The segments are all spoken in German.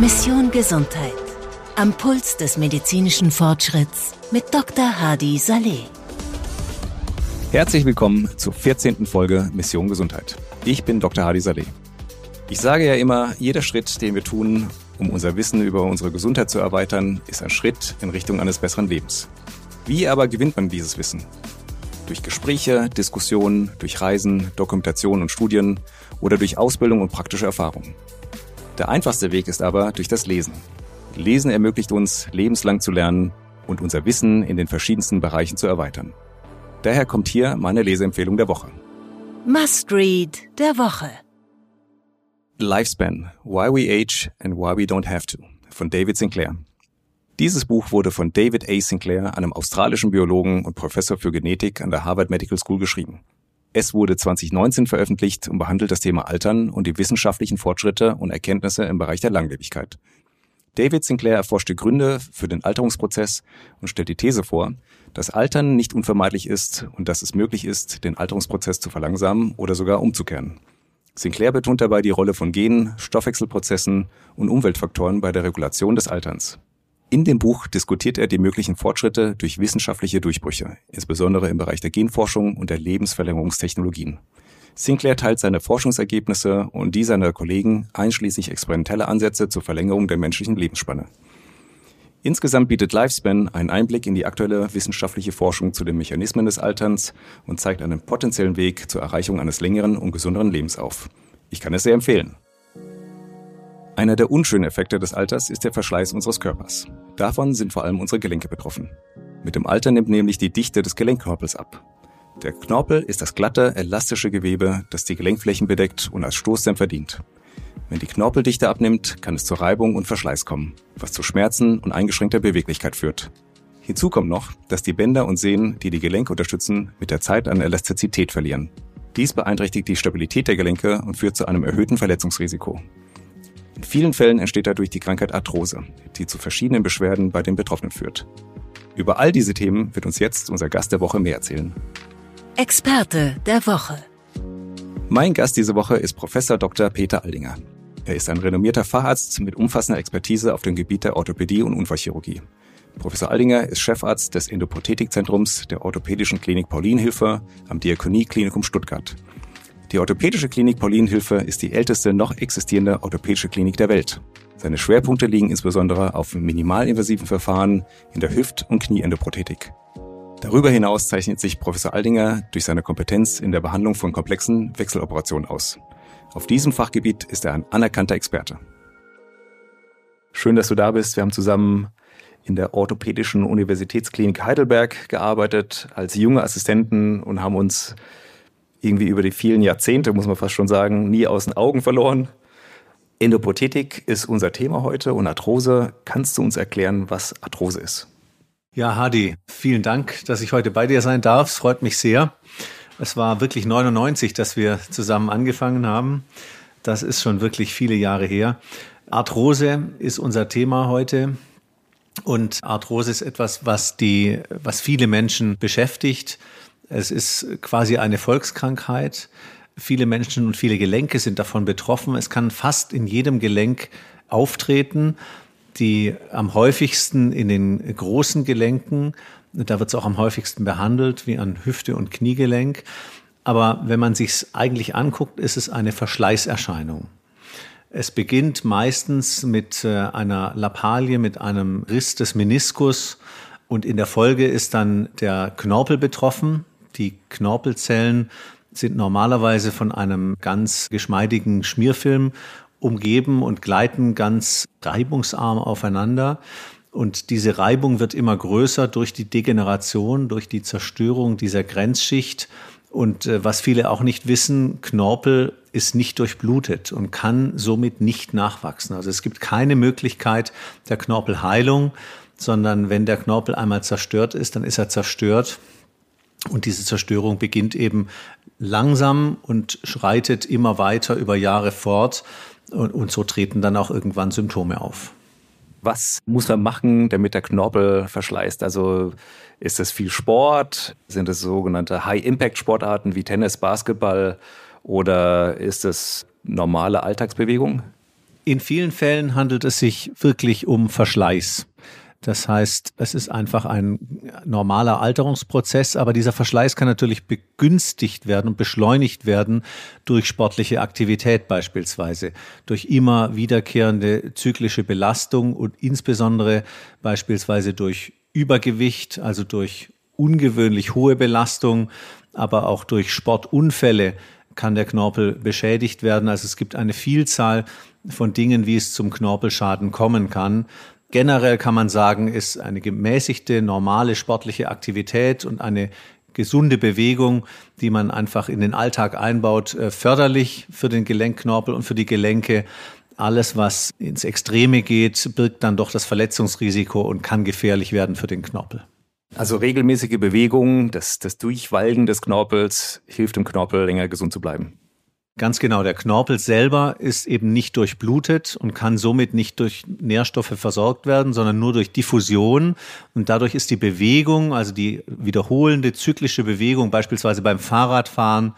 Mission Gesundheit. Am Puls des medizinischen Fortschritts mit Dr. Hadi Saleh. Herzlich willkommen zur 14. Folge Mission Gesundheit. Ich bin Dr. Hadi Saleh. Ich sage ja immer, jeder Schritt, den wir tun, um unser Wissen über unsere Gesundheit zu erweitern, ist ein Schritt in Richtung eines besseren Lebens. Wie aber gewinnt man dieses Wissen? Durch Gespräche, Diskussionen, durch Reisen, Dokumentation und Studien oder durch Ausbildung und praktische Erfahrungen. Der einfachste Weg ist aber durch das Lesen. Lesen ermöglicht uns, lebenslang zu lernen und unser Wissen in den verschiedensten Bereichen zu erweitern. Daher kommt hier meine Leseempfehlung der Woche. Must Read der Woche. Lifespan, Why We Age and Why We Don't Have to von David Sinclair. Dieses Buch wurde von David A. Sinclair, einem australischen Biologen und Professor für Genetik an der Harvard Medical School geschrieben. Es wurde 2019 veröffentlicht und behandelt das Thema Altern und die wissenschaftlichen Fortschritte und Erkenntnisse im Bereich der Langlebigkeit. David Sinclair erforscht die Gründe für den Alterungsprozess und stellt die These vor, dass Altern nicht unvermeidlich ist und dass es möglich ist, den Alterungsprozess zu verlangsamen oder sogar umzukehren. Sinclair betont dabei die Rolle von Genen, Stoffwechselprozessen und Umweltfaktoren bei der Regulation des Alterns. In dem Buch diskutiert er die möglichen Fortschritte durch wissenschaftliche Durchbrüche, insbesondere im Bereich der Genforschung und der Lebensverlängerungstechnologien. Sinclair teilt seine Forschungsergebnisse und die seiner Kollegen einschließlich experimenteller Ansätze zur Verlängerung der menschlichen Lebensspanne. Insgesamt bietet Lifespan einen Einblick in die aktuelle wissenschaftliche Forschung zu den Mechanismen des Alterns und zeigt einen potenziellen Weg zur Erreichung eines längeren und gesünderen Lebens auf. Ich kann es sehr empfehlen. Einer der unschönen Effekte des Alters ist der Verschleiß unseres Körpers. Davon sind vor allem unsere Gelenke betroffen. Mit dem Alter nimmt nämlich die Dichte des Gelenkknorpels ab. Der Knorpel ist das glatte, elastische Gewebe, das die Gelenkflächen bedeckt und als Stoßdämpfer dient. Wenn die Knorpeldichte abnimmt, kann es zur Reibung und Verschleiß kommen, was zu Schmerzen und eingeschränkter Beweglichkeit führt. Hinzu kommt noch, dass die Bänder und Sehnen, die die Gelenke unterstützen, mit der Zeit an Elastizität verlieren. Dies beeinträchtigt die Stabilität der Gelenke und führt zu einem erhöhten Verletzungsrisiko. In vielen Fällen entsteht dadurch die Krankheit Arthrose, die zu verschiedenen Beschwerden bei den Betroffenen führt. Über all diese Themen wird uns jetzt unser Gast der Woche mehr erzählen. Experte der Woche. Mein Gast diese Woche ist Professor Dr. Peter Aldinger. Er ist ein renommierter Facharzt mit umfassender Expertise auf dem Gebiet der Orthopädie und Unfallchirurgie. Professor Aldinger ist Chefarzt des Endoprothetikzentrums der Orthopädischen Klinik Paulinhilfe am Diakonieklinikum Stuttgart. Die Orthopädische Klinik Paulinhilfe ist die älteste noch existierende orthopädische Klinik der Welt. Seine Schwerpunkte liegen insbesondere auf minimalinvasiven Verfahren in der Hüft- und Knieendoprothetik. Darüber hinaus zeichnet sich Professor Aldinger durch seine Kompetenz in der Behandlung von komplexen Wechseloperationen aus. Auf diesem Fachgebiet ist er ein anerkannter Experte. Schön, dass du da bist. Wir haben zusammen in der Orthopädischen Universitätsklinik Heidelberg gearbeitet als junge Assistenten und haben uns irgendwie über die vielen Jahrzehnte, muss man fast schon sagen, nie aus den Augen verloren. Endoprothetik ist unser Thema heute und Arthrose. Kannst du uns erklären, was Arthrose ist? Ja, Hadi, vielen Dank, dass ich heute bei dir sein darf. Es freut mich sehr. Es war wirklich 99, dass wir zusammen angefangen haben. Das ist schon wirklich viele Jahre her. Arthrose ist unser Thema heute. Und Arthrose ist etwas, was die, was viele Menschen beschäftigt. Es ist quasi eine Volkskrankheit. Viele Menschen und viele Gelenke sind davon betroffen. Es kann fast in jedem Gelenk auftreten. Die am häufigsten in den großen Gelenken. Da wird es auch am häufigsten behandelt, wie an Hüfte und Kniegelenk. Aber wenn man sich es eigentlich anguckt, ist es eine Verschleißerscheinung. Es beginnt meistens mit äh, einer Lappalie, mit einem Riss des Meniskus und in der Folge ist dann der Knorpel betroffen. Die Knorpelzellen sind normalerweise von einem ganz geschmeidigen Schmierfilm umgeben und gleiten ganz reibungsarm aufeinander. Und diese Reibung wird immer größer durch die Degeneration, durch die Zerstörung dieser Grenzschicht. Und äh, was viele auch nicht wissen, Knorpel ist nicht durchblutet und kann somit nicht nachwachsen. Also es gibt keine Möglichkeit der Knorpelheilung, sondern wenn der Knorpel einmal zerstört ist, dann ist er zerstört und diese Zerstörung beginnt eben langsam und schreitet immer weiter über Jahre fort. Und, und so treten dann auch irgendwann Symptome auf. Was muss man machen, damit der Knorpel verschleißt? Also ist es viel Sport? Sind es sogenannte High-Impact-Sportarten wie Tennis, Basketball? oder ist es normale Alltagsbewegung? In vielen Fällen handelt es sich wirklich um Verschleiß. Das heißt, es ist einfach ein normaler Alterungsprozess, aber dieser Verschleiß kann natürlich begünstigt werden und beschleunigt werden durch sportliche Aktivität beispielsweise, durch immer wiederkehrende zyklische Belastung und insbesondere beispielsweise durch Übergewicht, also durch ungewöhnlich hohe Belastung, aber auch durch Sportunfälle kann der Knorpel beschädigt werden. Also es gibt eine Vielzahl von Dingen, wie es zum Knorpelschaden kommen kann. Generell kann man sagen, ist eine gemäßigte, normale sportliche Aktivität und eine gesunde Bewegung, die man einfach in den Alltag einbaut, äh, förderlich für den Gelenkknorpel und für die Gelenke. Alles, was ins Extreme geht, birgt dann doch das Verletzungsrisiko und kann gefährlich werden für den Knorpel. Also regelmäßige Bewegung, das, das Durchwalgen des Knorpels hilft dem Knorpel länger gesund zu bleiben. Ganz genau, der Knorpel selber ist eben nicht durchblutet und kann somit nicht durch Nährstoffe versorgt werden, sondern nur durch Diffusion. Und dadurch ist die Bewegung, also die wiederholende zyklische Bewegung, beispielsweise beim Fahrradfahren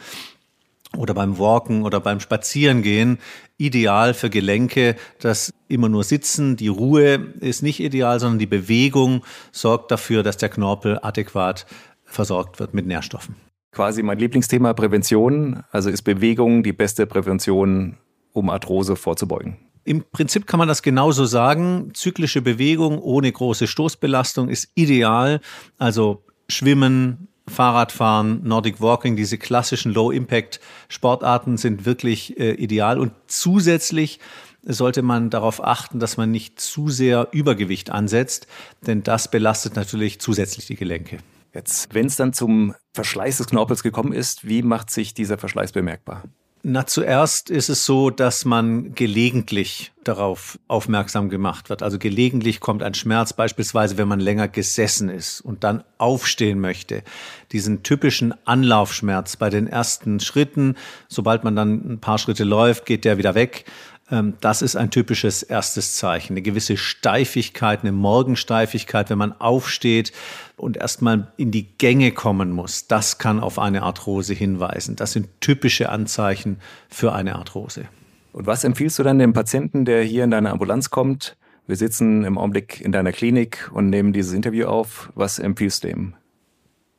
oder beim Walken oder beim Spazierengehen, ideal für Gelenke. Das immer nur Sitzen, die Ruhe ist nicht ideal, sondern die Bewegung sorgt dafür, dass der Knorpel adäquat versorgt wird mit Nährstoffen quasi mein Lieblingsthema Prävention. Also ist Bewegung die beste Prävention, um Arthrose vorzubeugen? Im Prinzip kann man das genauso sagen. Zyklische Bewegung ohne große Stoßbelastung ist ideal. Also Schwimmen, Fahrradfahren, Nordic Walking, diese klassischen Low-Impact-Sportarten sind wirklich äh, ideal. Und zusätzlich sollte man darauf achten, dass man nicht zu sehr Übergewicht ansetzt, denn das belastet natürlich zusätzlich die Gelenke. Jetzt, wenn es dann zum Verschleiß des Knorpels gekommen ist, wie macht sich dieser Verschleiß bemerkbar? Na, zuerst ist es so, dass man gelegentlich darauf aufmerksam gemacht wird. Also gelegentlich kommt ein Schmerz, beispielsweise wenn man länger gesessen ist und dann aufstehen möchte. Diesen typischen Anlaufschmerz bei den ersten Schritten, sobald man dann ein paar Schritte läuft, geht der wieder weg. Ähm, das ist ein typisches erstes Zeichen. Eine gewisse Steifigkeit, eine Morgensteifigkeit, wenn man aufsteht und erstmal in die Gänge kommen muss. Das kann auf eine Arthrose hinweisen. Das sind typische Anzeichen für eine Arthrose. Und was empfiehlst du dann dem Patienten, der hier in deine Ambulanz kommt? Wir sitzen im Augenblick in deiner Klinik und nehmen dieses Interview auf. Was empfiehlst du ihm?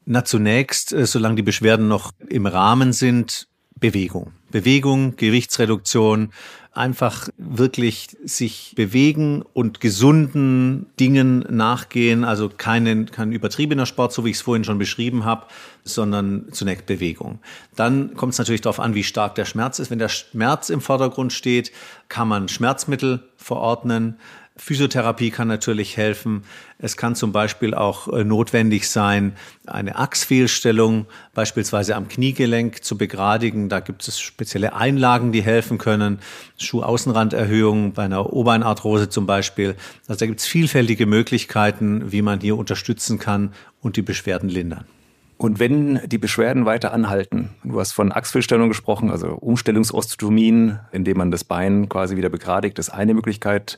Na, zunächst, äh, solange die Beschwerden noch im Rahmen sind, Bewegung. Bewegung, Gewichtsreduktion, einfach wirklich sich bewegen und gesunden Dingen nachgehen. Also keinen, kein übertriebener Sport, so wie ich es vorhin schon beschrieben habe, sondern zunächst Bewegung. Dann kommt es natürlich darauf an, wie stark der Schmerz ist. Wenn der Schmerz im Vordergrund steht, kann man Schmerzmittel verordnen. Physiotherapie kann natürlich helfen. Es kann zum Beispiel auch äh, notwendig sein, eine Achsfehlstellung beispielsweise am Kniegelenk zu begradigen. Da gibt es spezielle Einlagen, die helfen können. Schuhaußenranderhöhung bei einer Obeinarthrose zum Beispiel. Also da gibt es vielfältige Möglichkeiten, wie man hier unterstützen kann und die Beschwerden lindern. Und wenn die Beschwerden weiter anhalten, du hast von Achsfehlstellung gesprochen, also Umstellungsosteotomien, indem man das Bein quasi wieder begradigt, ist eine Möglichkeit.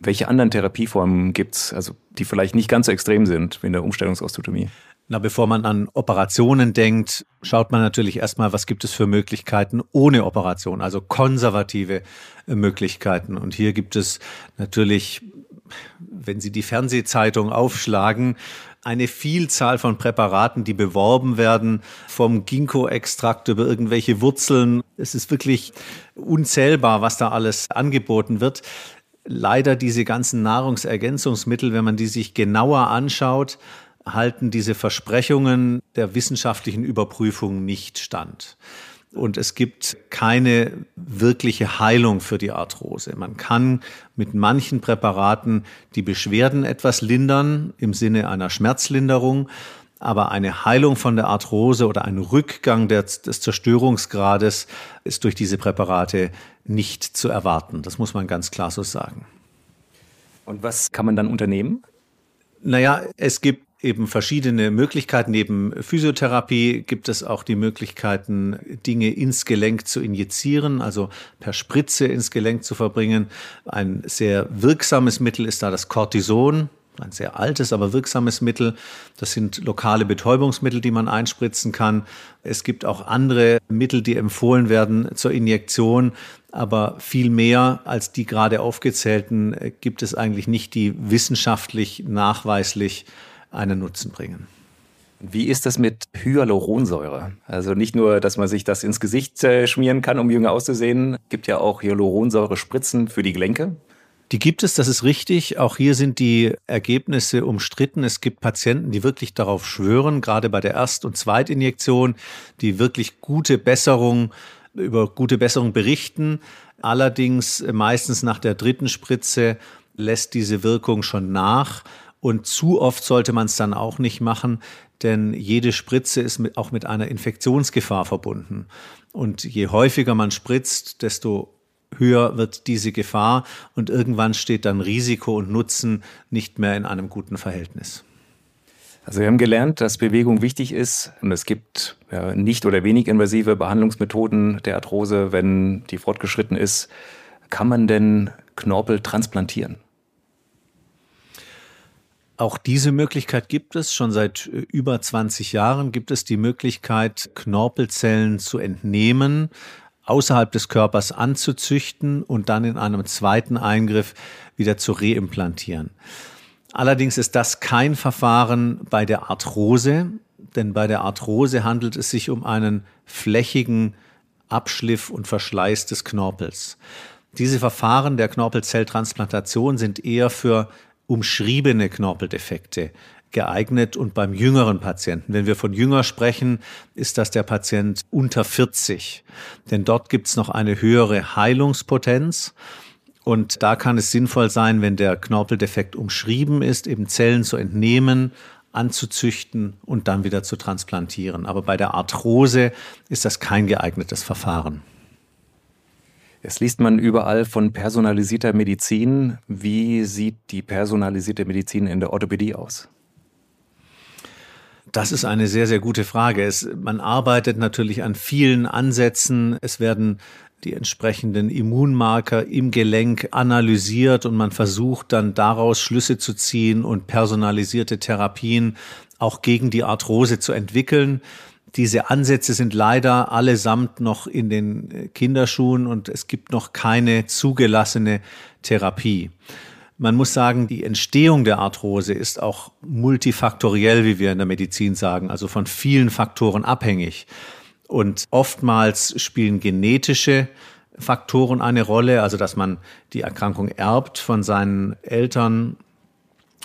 Welche anderen Therapieformen gibt es, also die vielleicht nicht ganz so extrem sind wie in der Umstellungsosteotomie? Na, bevor man an Operationen denkt, schaut man natürlich erstmal, was gibt es für Möglichkeiten ohne Operation, also konservative äh, Möglichkeiten. Und hier gibt es natürlich, wenn Sie die Fernsehzeitung aufschlagen, eine Vielzahl von Präparaten, die beworben werden, vom Ginkgo-Extrakt über irgendwelche Wurzeln. Es ist wirklich unzählbar, was da alles angeboten wird leider diese ganzen Nahrungsergänzungsmittel, wenn man die sich genauer anschaut, halten diese Versprechungen der wissenschaftlichen Überprüfung nicht stand. Und es gibt keine wirkliche Heilung für die Arthrose. Man kann mit manchen Präparaten die Beschwerden etwas lindern im Sinne einer Schmerzlinderung, aber eine Heilung von der Arthrose oder ein Rückgang des, des Zerstörungsgrades ist durch diese Präparate nicht zu erwarten. Das muss man ganz klar so sagen. Und was kann man dann unternehmen? Naja, es gibt eben verschiedene Möglichkeiten. Neben Physiotherapie gibt es auch die Möglichkeiten, Dinge ins Gelenk zu injizieren, also per Spritze ins Gelenk zu verbringen. Ein sehr wirksames Mittel ist da das Cortison. Ein sehr altes, aber wirksames Mittel. Das sind lokale Betäubungsmittel, die man einspritzen kann. Es gibt auch andere Mittel, die empfohlen werden zur Injektion. Aber viel mehr als die gerade aufgezählten äh, gibt es eigentlich nicht, die wissenschaftlich nachweislich einen Nutzen bringen. Wie ist das mit Hyaluronsäure? Also nicht nur, dass man sich das ins Gesicht äh, schmieren kann, um jünger auszusehen, gibt ja auch Hyaluronsäure-Spritzen für die Gelenke. Die gibt es, das ist richtig. Auch hier sind die Ergebnisse umstritten. Es gibt Patienten, die wirklich darauf schwören, gerade bei der Erst- und Zweitinjektion, die wirklich gute Besserung, über gute Besserung berichten. Allerdings meistens nach der dritten Spritze lässt diese Wirkung schon nach. Und zu oft sollte man es dann auch nicht machen, denn jede Spritze ist mit, auch mit einer Infektionsgefahr verbunden. Und je häufiger man spritzt, desto höher wird diese Gefahr und irgendwann steht dann Risiko und Nutzen nicht mehr in einem guten Verhältnis. Also wir haben gelernt, dass Bewegung wichtig ist und es gibt ja, nicht oder wenig invasive Behandlungsmethoden der Arthrose, wenn die fortgeschritten ist. Kann man denn Knorpel transplantieren? Auch diese Möglichkeit gibt es. Schon seit äh, über 20 Jahren gibt es die Möglichkeit, Knorpelzellen zu entnehmen, außerhalb des Körpers anzuzüchten und dann in einem zweiten Eingriff wieder zu reimplantieren. Allerdings ist das kein Verfahren bei der Arthrose, denn bei der Arthrose handelt es sich um einen flächigen Abschliff und Verschleiß des Knorpels. Diese Verfahren der Knorpelzelltransplantation sind eher für umschriebene Knorpeldefekte geeignet und beim jüngeren Patienten. Wenn wir von jünger sprechen, ist das der Patient unter 40. Denn dort gibt es noch eine höhere Heilungspotenz. Und da kann es sinnvoll sein, wenn der Knorpeldefekt umschrieben ist, eben Zellen zu entnehmen, anzuzüchten und dann wieder zu transplantieren. Aber bei der Arthrose ist das kein geeignetes Verfahren. Jetzt liest man überall von personalisierter Medizin. Wie sieht die personalisierte Medizin in der Orthopädie aus? Das ist eine sehr, sehr gute Frage. Es, man arbeitet natürlich an vielen Ansätzen. Es werden die entsprechenden Immunmarker im Gelenk analysiert und man versucht dann daraus Schlüsse zu ziehen und personalisierte Therapien auch gegen die Arthrose zu entwickeln. Diese Ansätze sind leider allesamt noch in den Kinderschuhen und es gibt noch keine zugelassene Therapie. Man muss sagen, die Entstehung der Arthrose ist auch multifaktoriell, wie wir in der Medizin sagen, also von vielen Faktoren abhängig. Und oftmals spielen genetische Faktoren eine Rolle, also dass man die Erkrankung erbt von seinen Eltern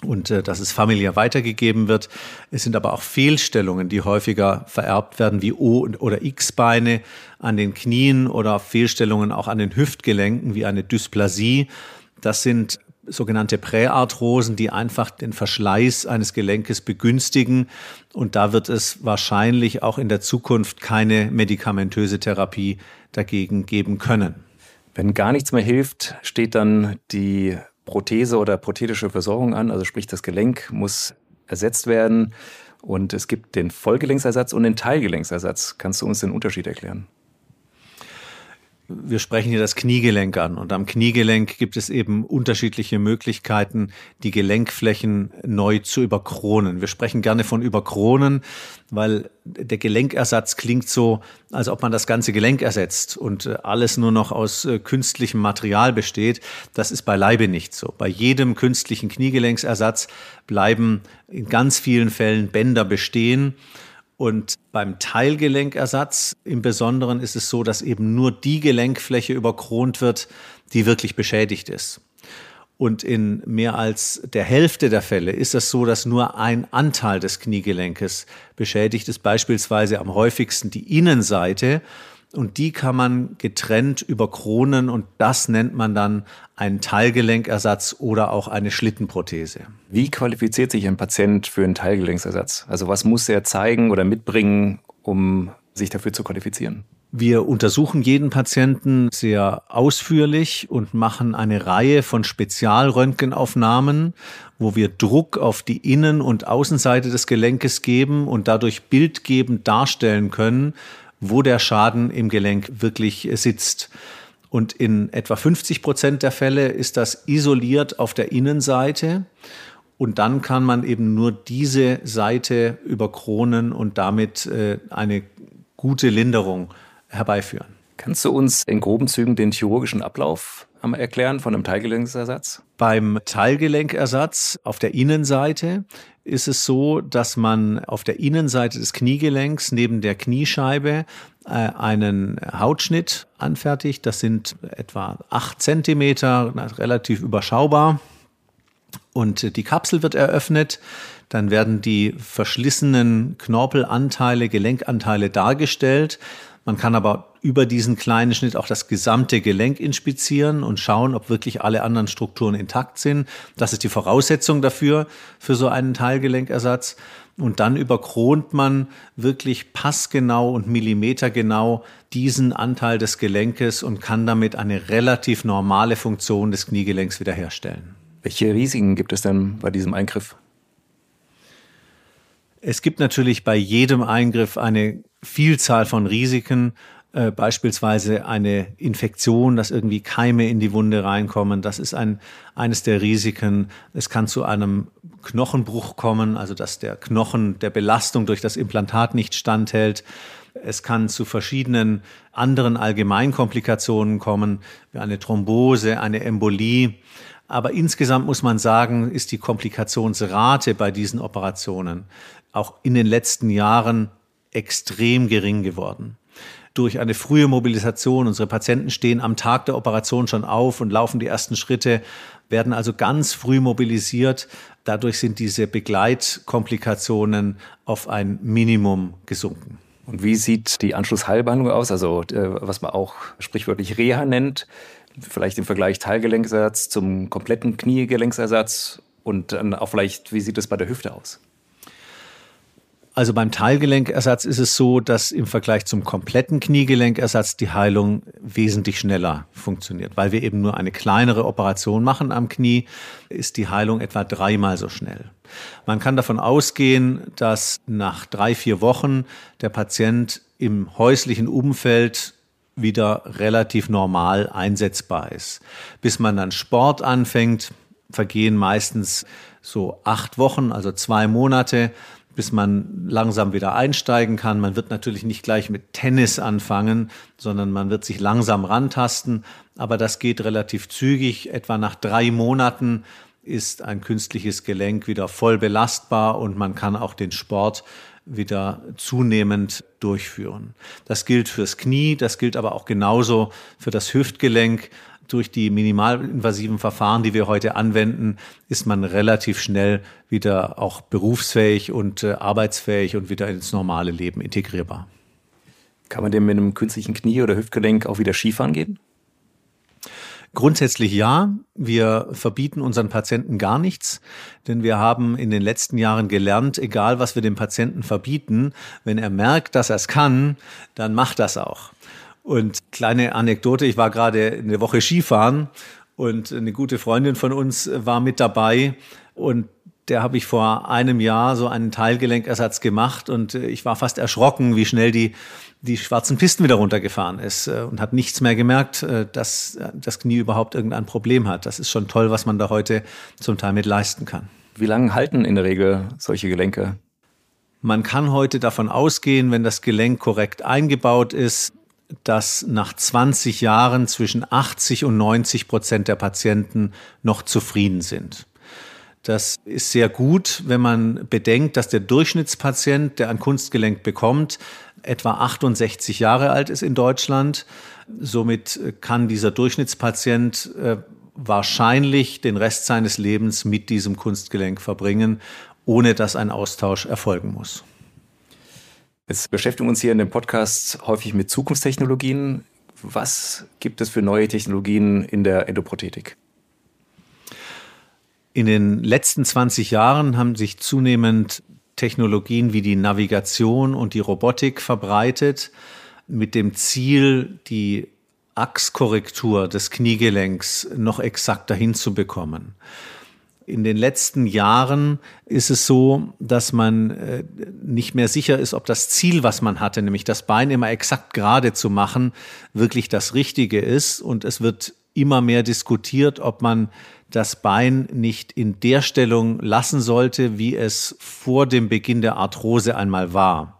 und äh, dass es familiär weitergegeben wird. Es sind aber auch Fehlstellungen, die häufiger vererbt werden, wie O- oder X-Beine an den Knien oder Fehlstellungen auch an den Hüftgelenken, wie eine Dysplasie. Das sind sogenannte Präarthrosen, die einfach den Verschleiß eines Gelenkes begünstigen. Und da wird es wahrscheinlich auch in der Zukunft keine medikamentöse Therapie dagegen geben können. Wenn gar nichts mehr hilft, steht dann die Prothese oder prothetische Versorgung an, also sprich das Gelenk muss ersetzt werden und es gibt den Vollgelenksersatz und den Teilgelenksersatz. Kannst du uns den Unterschied erklären? Wir sprechen hier das Kniegelenk an und am Kniegelenk gibt es eben unterschiedliche Möglichkeiten, die Gelenkflächen neu zu überkronen. Wir sprechen gerne von Überkronen, weil der Gelenkersatz klingt so, als ob man das ganze Gelenk ersetzt und äh, alles nur noch aus äh, künstlichem Material besteht. Das ist beileibe nicht so. Bei jedem künstlichen Kniegelenksersatz bleiben in ganz vielen Fällen Bänder bestehen und beim Teilgelenkersatz im Besonderen ist es so, dass eben nur die Gelenkfläche überkront wird, die wirklich beschädigt ist. Und in mehr als der Hälfte der Fälle ist es so, dass nur ein Anteil des Kniegelenkes beschädigt ist, beispielsweise am häufigsten die Innenseite und die kann man getrennt überkronen und das nennt man dann einen Teilgelenkersatz oder auch eine Schlittenprothese. Wie qualifiziert sich ein Patient für einen Teilgelenksersatz? Also was muss er zeigen oder mitbringen, um sich dafür zu qualifizieren? Wir untersuchen jeden Patienten sehr ausführlich und machen eine Reihe von Spezialröntgenaufnahmen, wo wir Druck auf die Innen- und Außenseite des Gelenkes geben und dadurch bildgebend darstellen können, wo der Schaden im Gelenk wirklich sitzt. Und in etwa 50 Prozent der Fälle ist das isoliert auf der Innenseite. Und dann kann man eben nur diese Seite überkronen und damit äh, eine gute Linderung herbeiführen. Kannst du uns in groben Zügen den chirurgischen Ablauf erklären von einem Teilgelenkersatz? Beim Teilgelenkersatz auf der Innenseite ist es so, dass man auf der Innenseite des Kniegelenks neben der Kniescheibe äh, einen Hautschnitt anfertigt. Das sind etwa acht Zentimeter, relativ überschaubar. Und die Kapsel wird eröffnet. Dann werden die verschlissenen Knorpelanteile, Gelenkanteile dargestellt. Man kann aber über diesen kleinen Schnitt auch das gesamte Gelenk inspizieren und schauen, ob wirklich alle anderen Strukturen intakt sind. Das ist die Voraussetzung dafür, für so einen Teilgelenkersatz. Und dann überkront man wirklich passgenau und millimetergenau diesen Anteil des Gelenkes und kann damit eine relativ normale Funktion des Kniegelenks wiederherstellen. Welche Risiken gibt es denn bei diesem Eingriff? Es gibt natürlich bei jedem Eingriff eine Vielzahl von Risiken, äh, beispielsweise eine Infektion, dass irgendwie Keime in die Wunde reinkommen. Das ist ein, eines der Risiken. Es kann zu einem Knochenbruch kommen, also dass der Knochen der Belastung durch das Implantat nicht standhält. Es kann zu verschiedenen anderen Allgemeinkomplikationen kommen, wie eine Thrombose, eine Embolie. Aber insgesamt muss man sagen, ist die Komplikationsrate bei diesen Operationen auch in den letzten Jahren extrem gering geworden. Durch eine frühe Mobilisation, unsere Patienten stehen am Tag der Operation schon auf und laufen die ersten Schritte, werden also ganz früh mobilisiert. Dadurch sind diese Begleitkomplikationen auf ein Minimum gesunken. Und wie sieht die Anschlussheilbehandlung aus? Also äh, was man auch sprichwörtlich Reha nennt, vielleicht im Vergleich Teilgelenkersatz zum kompletten Kniegelenksersatz und dann auch vielleicht, wie sieht es bei der Hüfte aus? Also beim Teilgelenkersatz ist es so, dass im Vergleich zum kompletten Kniegelenkersatz die Heilung wesentlich schneller funktioniert. Weil wir eben nur eine kleinere Operation machen am Knie, ist die Heilung etwa dreimal so schnell. Man kann davon ausgehen, dass nach drei, vier Wochen der Patient im häuslichen Umfeld wieder relativ normal einsetzbar ist. Bis man dann Sport anfängt, vergehen meistens so acht Wochen, also zwei Monate bis man langsam wieder einsteigen kann. Man wird natürlich nicht gleich mit Tennis anfangen, sondern man wird sich langsam rantasten. Aber das geht relativ zügig. Etwa nach drei Monaten ist ein künstliches Gelenk wieder voll belastbar und man kann auch den Sport wieder zunehmend durchführen. Das gilt fürs Knie, das gilt aber auch genauso für das Hüftgelenk durch die minimalinvasiven Verfahren, die wir heute anwenden, ist man relativ schnell wieder auch berufsfähig und äh, arbeitsfähig und wieder ins normale Leben integrierbar. Kann man denn mit einem künstlichen Knie oder Hüftgelenk auch wieder Skifahren gehen? Grundsätzlich ja. Wir verbieten unseren Patienten gar nichts, denn wir haben in den letzten Jahren gelernt, egal was wir dem Patienten verbieten, wenn er merkt, dass er es kann, dann macht das auch. Und kleine Anekdote, ich war gerade eine Woche Skifahren und eine gute Freundin von uns war mit dabei und der habe ich vor einem Jahr so einen Teilgelenkersatz gemacht und ich war fast erschrocken, wie schnell die, die schwarzen Pisten wieder runtergefahren ist äh, und hat nichts mehr gemerkt, äh, dass das Knie überhaupt irgendein Problem hat. Das ist schon toll, was man da heute zum Teil mit leisten kann. Wie lange halten in der Regel solche Gelenke? Man kann heute davon ausgehen, wenn das Gelenk korrekt eingebaut ist, dass nach 20 Jahren zwischen 80 und 90 Prozent der Patienten noch zufrieden sind. Das ist sehr gut, wenn man bedenkt, dass der Durchschnittspatient, der ein Kunstgelenk bekommt, etwa 68 Jahre alt ist in Deutschland. Somit kann dieser Durchschnittspatient äh, wahrscheinlich den Rest seines Lebens mit diesem Kunstgelenk verbringen, ohne dass ein Austausch erfolgen muss. Jetzt beschäftigen wir uns hier in dem Podcast häufig mit Zukunftstechnologien. Was gibt es für neue Technologien in der Endoprothetik? In den letzten 20 Jahren haben sich zunehmend Technologien wie die Navigation und die Robotik verbreitet, mit dem Ziel, die Achskorrektur des Kniegelenks noch exakter hinzubekommen. In den letzten Jahren ist es so, dass man äh, nicht mehr sicher ist, ob das Ziel, was man hatte, nämlich das Bein immer exakt gerade zu machen, wirklich das Richtige ist. Und es wird immer mehr diskutiert, ob man das Bein nicht in der Stellung lassen sollte, wie es vor dem Beginn der Arthrose einmal war.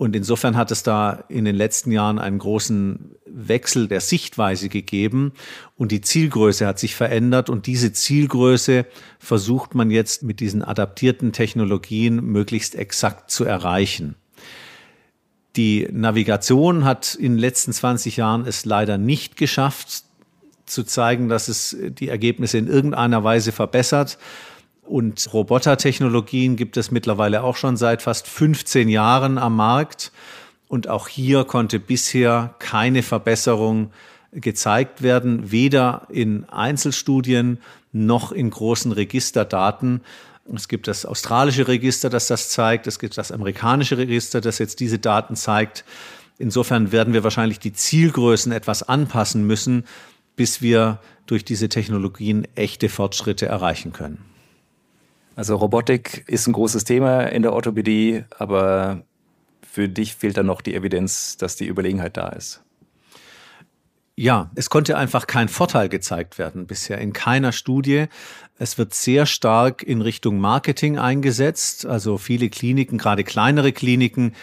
Und insofern hat es da in den letzten Jahren einen großen Wechsel der Sichtweise gegeben und die Zielgröße hat sich verändert und diese Zielgröße versucht man jetzt mit diesen adaptierten Technologien möglichst exakt zu erreichen. Die Navigation hat in den letzten 20 Jahren es leider nicht geschafft, zu zeigen, dass es die Ergebnisse in irgendeiner Weise verbessert. Und Robotertechnologien gibt es mittlerweile auch schon seit fast 15 Jahren am Markt. Und auch hier konnte bisher keine Verbesserung gezeigt werden, weder in Einzelstudien noch in großen Registerdaten. Es gibt das australische Register, das das zeigt. Es gibt das amerikanische Register, das jetzt diese Daten zeigt. Insofern werden wir wahrscheinlich die Zielgrößen etwas anpassen müssen, bis wir durch diese Technologien echte Fortschritte erreichen können. Also Robotik ist ein großes Thema in der Orthopädie, aber für dich fehlt dann noch die Evidenz, dass die Überlegenheit da ist. Ja, es konnte einfach kein Vorteil gezeigt werden bisher in keiner Studie. Es wird sehr stark in Richtung Marketing eingesetzt. Also viele Kliniken, gerade kleinere Kliniken,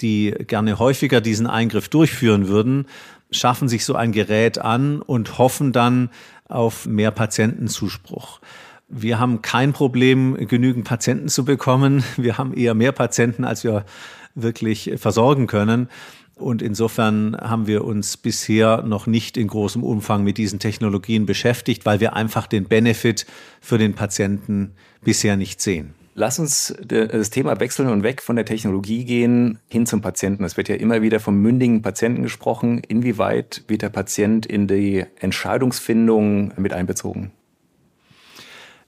die gerne häufiger diesen Eingriff durchführen würden, schaffen sich so ein Gerät an und hoffen dann auf mehr Patientenzuspruch. Wir haben kein Problem, genügend Patienten zu bekommen. Wir haben eher mehr Patienten, als wir wirklich versorgen können. Und insofern haben wir uns bisher noch nicht in großem Umfang mit diesen Technologien beschäftigt, weil wir einfach den Benefit für den Patienten bisher nicht sehen. Lass uns das Thema wechseln und weg von der Technologie gehen hin zum Patienten. Es wird ja immer wieder vom mündigen Patienten gesprochen. Inwieweit wird der Patient in die Entscheidungsfindung mit einbezogen?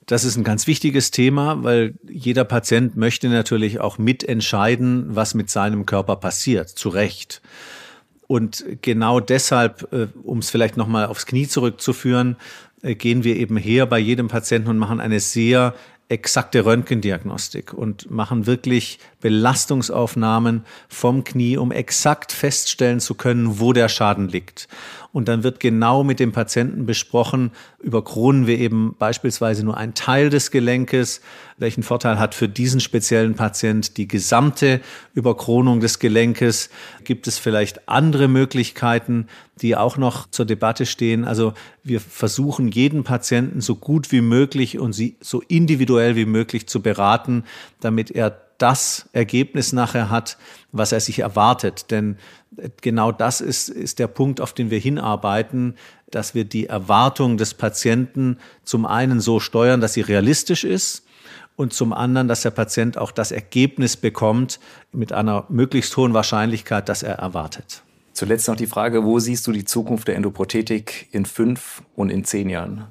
Das ist ein ganz wichtiges Thema, weil jeder Patient möchte natürlich auch mitentscheiden, was mit seinem Körper passiert, zu Recht. Und genau deshalb, äh, um es vielleicht nochmal aufs Knie zurückzuführen, äh, gehen wir eben her bei jedem Patienten und machen eine sehr exakte Röntgendiagnostik und machen wirklich Belastungsaufnahmen vom Knie, um exakt feststellen zu können, wo der Schaden liegt. Und dann wird genau mit dem Patienten besprochen, überkronen wir eben beispielsweise nur einen Teil des Gelenkes, welchen Vorteil hat für diesen speziellen Patient die gesamte Überkronung des Gelenkes, gibt es vielleicht andere Möglichkeiten, die auch noch zur Debatte stehen. Also wir versuchen jeden Patienten so gut wie möglich und sie so individuell wie möglich zu beraten, damit er das Ergebnis nachher hat, was er sich erwartet. Denn genau das ist, ist der Punkt, auf den wir hinarbeiten, dass wir die Erwartung des Patienten zum einen so steuern, dass sie realistisch ist und zum anderen, dass der Patient auch das Ergebnis bekommt mit einer möglichst hohen Wahrscheinlichkeit, dass er erwartet. Zuletzt noch die Frage, wo siehst du die Zukunft der Endoprothetik in fünf und in zehn Jahren?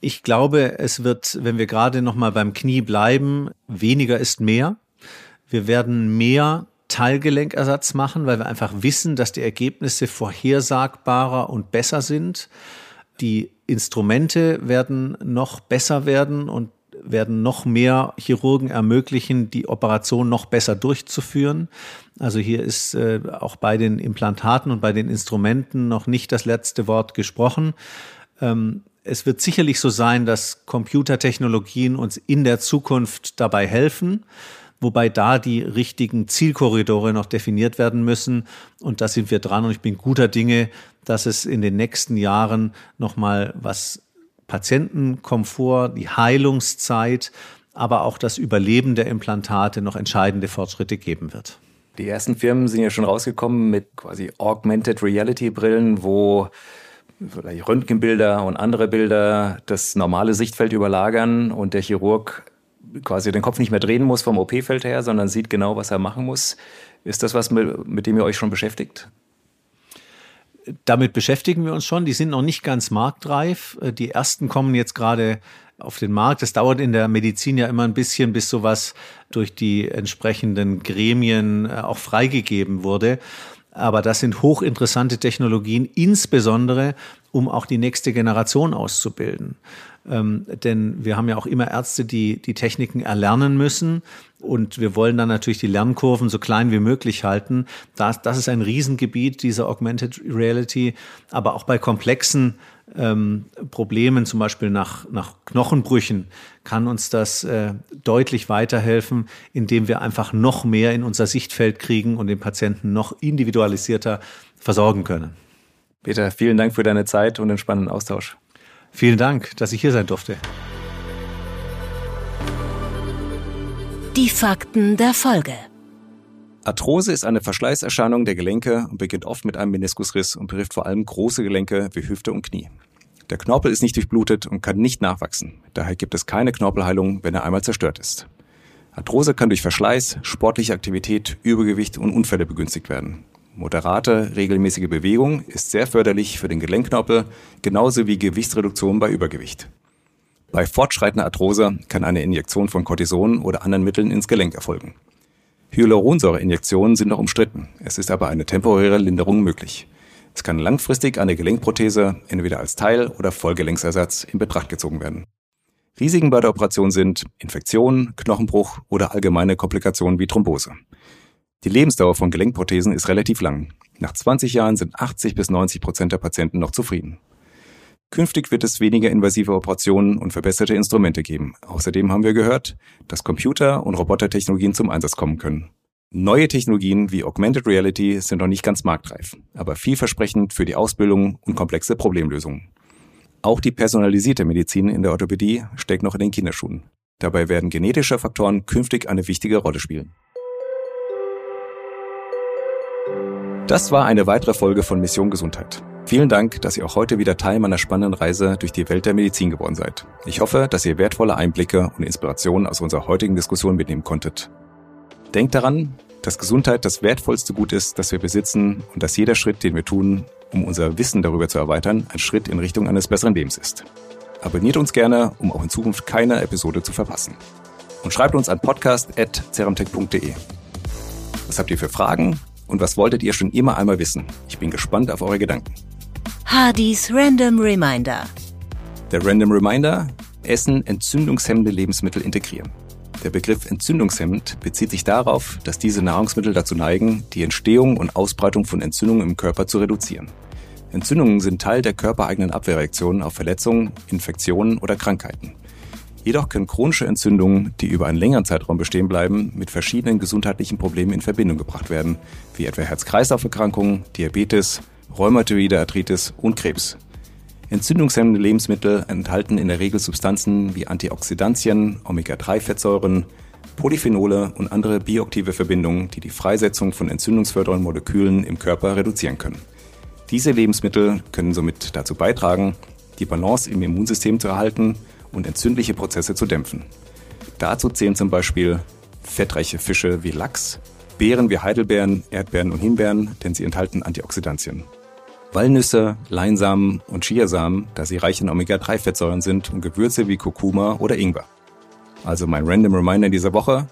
Ich glaube, es wird, wenn wir gerade noch mal beim Knie bleiben, weniger ist mehr. Wir werden mehr Teilgelenkersatz machen, weil wir einfach wissen, dass die Ergebnisse vorhersagbarer und besser sind. Die Instrumente werden noch besser werden und werden noch mehr Chirurgen ermöglichen, die Operation noch besser durchzuführen. Also hier ist äh, auch bei den Implantaten und bei den Instrumenten noch nicht das letzte Wort gesprochen. Ähm, es wird sicherlich so sein, dass Computertechnologien uns in der Zukunft dabei helfen wobei da die richtigen Zielkorridore noch definiert werden müssen. Und da sind wir dran und ich bin guter Dinge, dass es in den nächsten Jahren nochmal was Patientenkomfort, die Heilungszeit, aber auch das Überleben der Implantate noch entscheidende Fortschritte geben wird. Die ersten Firmen sind ja schon rausgekommen mit quasi Augmented Reality Brillen, wo Röntgenbilder und andere Bilder das normale Sichtfeld überlagern und der Chirurg quasi den Kopf nicht mehr drehen muss vom OP-Feld her, sondern sieht genau, was er machen muss. Ist das was, mit, dem ihr euch schon beschäftigt? Damit beschäftigen wir uns schon. Die sind noch nicht ganz marktreif. Die ersten kommen jetzt gerade auf den Markt. Es dauert in der Medizin ja immer ein bisschen, bis sowas durch die entsprechenden Gremien äh, auch freigegeben wurde. Aber das sind hochinteressante Technologien, insbesondere um auch die nächste Generation auszubilden. Ähm, denn wir haben ja auch immer Ärzte, die die Techniken erlernen müssen. Und wir wollen dann natürlich die Lernkurven so klein wie möglich halten. Das, das ist ein Riesengebiet dieser Augmented Reality. Aber auch bei komplexen ähm, Problemen, zum Beispiel nach, nach Knochenbrüchen, kann uns das äh, deutlich weiterhelfen, indem wir einfach noch mehr in unser Sichtfeld kriegen und den Patienten noch individualisierter versorgen können. Peter, vielen Dank für deine Zeit und den spannenden Austausch. Vielen Dank, dass ich hier sein durfte. Die Fakten der Folge. Arthrose ist eine Verschleißerscheinung der Gelenke und beginnt oft mit einem Meniskusriss und betrifft vor allem große Gelenke wie Hüfte und Knie. Der Knorpel ist nicht durchblutet und kann nicht nachwachsen. Daher gibt es keine Knorpelheilung, wenn er einmal zerstört ist. Arthrose kann durch Verschleiß, sportliche Aktivität, Übergewicht und Unfälle begünstigt werden. Moderate, regelmäßige Bewegung ist sehr förderlich für den Gelenkknorpel, genauso wie Gewichtsreduktion bei Übergewicht. Bei fortschreitender Arthrose kann eine Injektion von Cortison oder anderen Mitteln ins Gelenk erfolgen. Hyaluronsäureinjektionen sind noch umstritten. Es ist aber eine temporäre Linderung möglich. Es kann langfristig eine Gelenkprothese entweder als Teil- oder Vollgelenksersatz in Betracht gezogen werden. Risiken bei der Operation sind Infektionen, Knochenbruch oder allgemeine Komplikationen wie Thrombose. Die Lebensdauer von Gelenkprothesen ist relativ lang. Nach 20 Jahren sind 80 bis 90 Prozent der Patienten noch zufrieden. Künftig wird es weniger invasive Operationen und verbesserte Instrumente geben. Außerdem haben wir gehört, dass Computer- und Robotertechnologien zum Einsatz kommen können. Neue Technologien wie Augmented Reality sind noch nicht ganz marktreif, aber vielversprechend für die Ausbildung und komplexe Problemlösungen. Auch die personalisierte Medizin in der Orthopädie steckt noch in den Kinderschuhen. Dabei werden genetische Faktoren künftig eine wichtige Rolle spielen. Das war eine weitere Folge von Mission Gesundheit. Vielen Dank, dass ihr auch heute wieder Teil meiner spannenden Reise durch die Welt der Medizin geworden seid. Ich hoffe, dass ihr wertvolle Einblicke und Inspirationen aus unserer heutigen Diskussion mitnehmen konntet. Denkt daran, dass Gesundheit das wertvollste Gut ist, das wir besitzen und dass jeder Schritt, den wir tun, um unser Wissen darüber zu erweitern, ein Schritt in Richtung eines besseren Lebens ist. Abonniert uns gerne, um auch in Zukunft keine Episode zu verpassen. Und schreibt uns an podcast.ceramtech.de. Was habt ihr für Fragen und was wolltet ihr schon immer einmal wissen? Ich bin gespannt auf eure Gedanken. Hardys Random Reminder. Der Random Reminder, Essen entzündungshemmende Lebensmittel integrieren. Der Begriff entzündungshemmend bezieht sich darauf, dass diese Nahrungsmittel dazu neigen, die Entstehung und Ausbreitung von Entzündungen im Körper zu reduzieren. Entzündungen sind Teil der körpereigenen Abwehrreaktionen auf Verletzungen, Infektionen oder Krankheiten. Jedoch können chronische Entzündungen, die über einen längeren Zeitraum bestehen bleiben, mit verschiedenen gesundheitlichen Problemen in Verbindung gebracht werden, wie etwa Herz-Kreislauf-Erkrankungen, Diabetes, rheumatoide Arthritis und Krebs. Entzündungshemmende Lebensmittel enthalten in der Regel Substanzen wie Antioxidantien, Omega-3-Fettsäuren, Polyphenole und andere bioaktive Verbindungen, die die Freisetzung von entzündungsfördernden Molekülen im Körper reduzieren können. Diese Lebensmittel können somit dazu beitragen, die Balance im Immunsystem zu erhalten und entzündliche Prozesse zu dämpfen. Dazu zählen zum Beispiel fettreiche Fische wie Lachs, Beeren wie Heidelbeeren, Erdbeeren und Himbeeren, denn sie enthalten Antioxidantien. Walnüsse, Leinsamen und Chiasamen, da sie reich in Omega-3-Fettsäuren sind und Gewürze wie Kurkuma oder Ingwer. Also mein Random Reminder dieser Woche,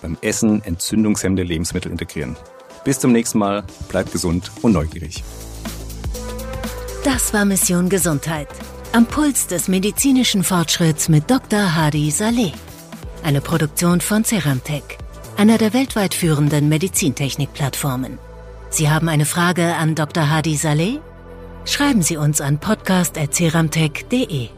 beim Essen entzündungshemmende Lebensmittel integrieren. Bis zum nächsten Mal, bleibt gesund und neugierig. Das war Mission Gesundheit. Am Puls des medizinischen Fortschritts mit Dr. Hadi Saleh. Eine Produktion von Ceramtech, einer der weltweit führenden Medizintechnik-Plattformen. Sie haben eine Frage an Dr. Hadi Saleh? Schreiben Sie uns an podcast.ceramtech.de.